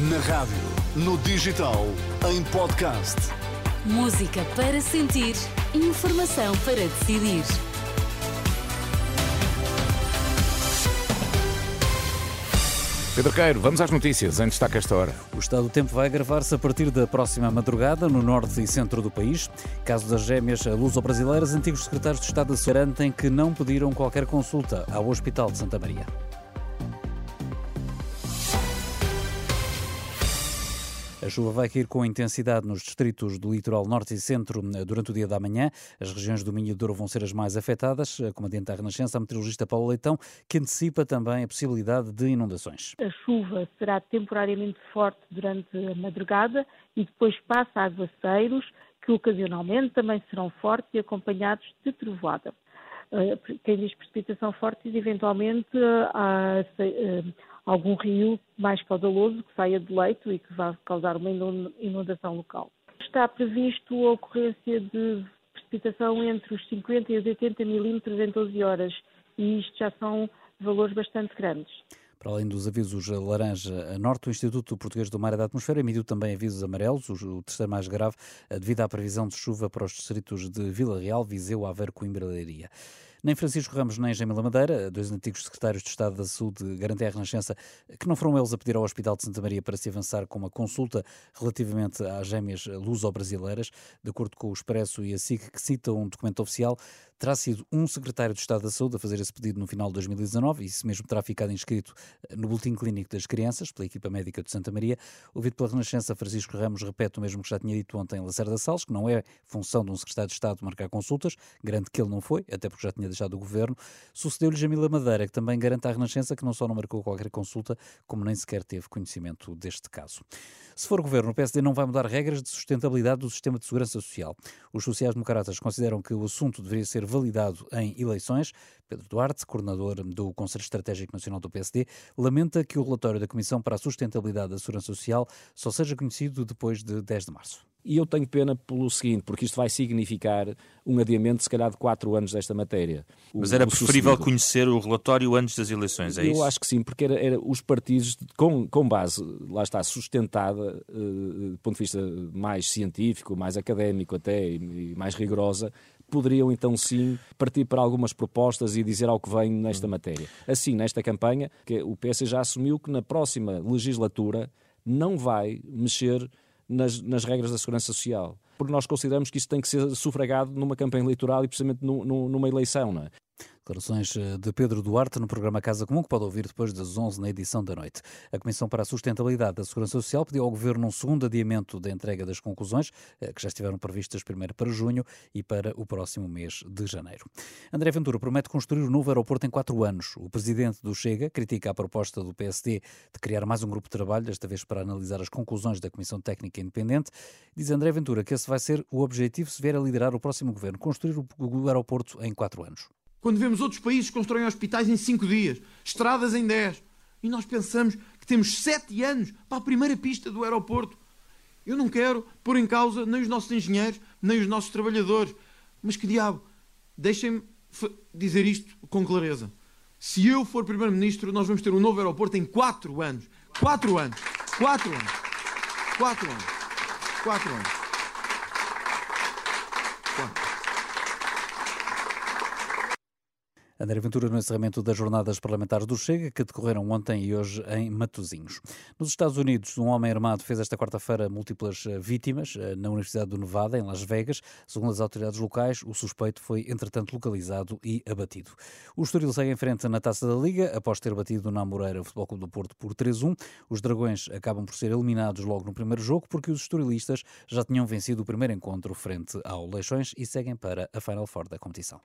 Na rádio, no digital, em podcast. Música para sentir, informação para decidir. Pedro Queiro, vamos às notícias, em destaque esta hora. O estado do tempo vai agravar-se a partir da próxima madrugada no norte e centro do país. Caso das gêmeas luso-brasileiras, antigos secretários de Estado garantem que não pediram qualquer consulta ao Hospital de Santa Maria. A chuva vai cair com intensidade nos distritos do litoral norte e centro eh, durante o dia da manhã. As regiões do Minho e Douro vão ser as mais afetadas, como adianta a Renascença, a meteorologista Paulo Leitão, que antecipa também a possibilidade de inundações. A chuva será temporariamente forte durante a madrugada e depois passa a aguaceiros, que ocasionalmente também serão fortes e acompanhados de trovoada. Eh, quem diz precipitação forte, eventualmente há algum rio mais caudaloso que saia de leito e que vá causar uma inundação local. Está previsto a ocorrência de precipitação entre os 50 e os 80 milímetros em 12 horas e isto já são valores bastante grandes. Para além dos avisos laranja a norte, o Instituto Português do Mar e da Atmosfera emitiu também avisos amarelos, o terceiro mais grave, devido à previsão de chuva para os distritos de Vila Real, Viseu, Aveiro, Coimbra e Leiria. Nem Francisco Ramos nem Jamila Madeira, dois antigos secretários de Estado da Saúde, garantem à Renascença que não foram eles a pedir ao Hospital de Santa Maria para se avançar com uma consulta relativamente às gêmeas luso-brasileiras. De acordo com o Expresso e a SIC, que cita um documento oficial, terá sido um secretário de Estado da Saúde a fazer esse pedido no final de 2019 e isso mesmo terá ficado inscrito eh, no Boletim Clínico das Crianças, pela equipa médica de Santa Maria. Ouvido pela Renascença, Francisco Ramos repete o mesmo que já tinha dito ontem em Lacerda Salles, que não é função de um secretário de Estado marcar consultas, garante que ele não foi, até porque já tinha deixado o governo. Sucedeu-lhe Jamila Madeira, que também garante à Renascença que não só não marcou qualquer consulta, como nem sequer teve conhecimento deste caso. Se for governo, o PSD não vai mudar regras de sustentabilidade do sistema de segurança social. Os sociais-democratas consideram que o assunto deveria ser validado em eleições. Pedro Duarte, coordenador do Conselho Estratégico Nacional do PSD, lamenta que o relatório da Comissão para a Sustentabilidade da Segurança Social só seja conhecido depois de 10 de março. E eu tenho pena pelo seguinte, porque isto vai significar um adiamento, se calhar, de quatro anos desta matéria. Mas era preferível sucedido. conhecer o relatório antes das eleições, é eu isso? Eu acho que sim, porque era, era os partidos, com, com base, lá está, sustentada, uh, do ponto de vista mais científico, mais académico até, e, e mais rigorosa, poderiam então sim partir para algumas propostas e dizer ao que vem nesta hum. matéria. Assim, nesta campanha, que o PS já assumiu que na próxima legislatura não vai mexer nas, nas regras da segurança social. Porque nós consideramos que isso tem que ser sufragado numa campanha eleitoral e precisamente numa eleição. Não é? Declarações eh, de Pedro Duarte no programa Casa Comum, que pode ouvir depois das 11 na edição da noite. A Comissão para a Sustentabilidade da Segurança Social pediu ao Governo um segundo adiamento da entrega das conclusões, eh, que já estiveram previstas primeiro para junho e para o próximo mês de janeiro. André Ventura promete construir um novo aeroporto em quatro anos. O presidente do Chega critica a proposta do PSD de criar mais um grupo de trabalho, desta vez para analisar as conclusões da Comissão Técnica Independente. Diz André Ventura que esse vai ser o objetivo se vier a liderar o próximo Governo, construir o aeroporto em quatro anos. Quando vemos outros países que constroem hospitais em 5 dias, estradas em 10, e nós pensamos que temos 7 anos para a primeira pista do aeroporto. Eu não quero pôr em causa nem os nossos engenheiros, nem os nossos trabalhadores. Mas que diabo, deixem-me dizer isto com clareza. Se eu for Primeiro-Ministro, nós vamos ter um novo aeroporto em 4 anos. 4 anos. 4 anos. 4 anos. 4 anos. André Ventura no encerramento das jornadas parlamentares do Chega, que decorreram ontem e hoje em Matosinhos. Nos Estados Unidos, um homem armado fez esta quarta-feira múltiplas eh, vítimas eh, na Universidade do Nevada, em Las Vegas. Segundo as autoridades locais, o suspeito foi, entretanto, localizado e abatido. O Estoril segue em frente na Taça da Liga, após ter batido na Moreira o Futebol Clube do Porto por 3-1. Os Dragões acabam por ser eliminados logo no primeiro jogo, porque os estorilistas já tinham vencido o primeiro encontro frente ao Leixões e seguem para a Final Four da competição.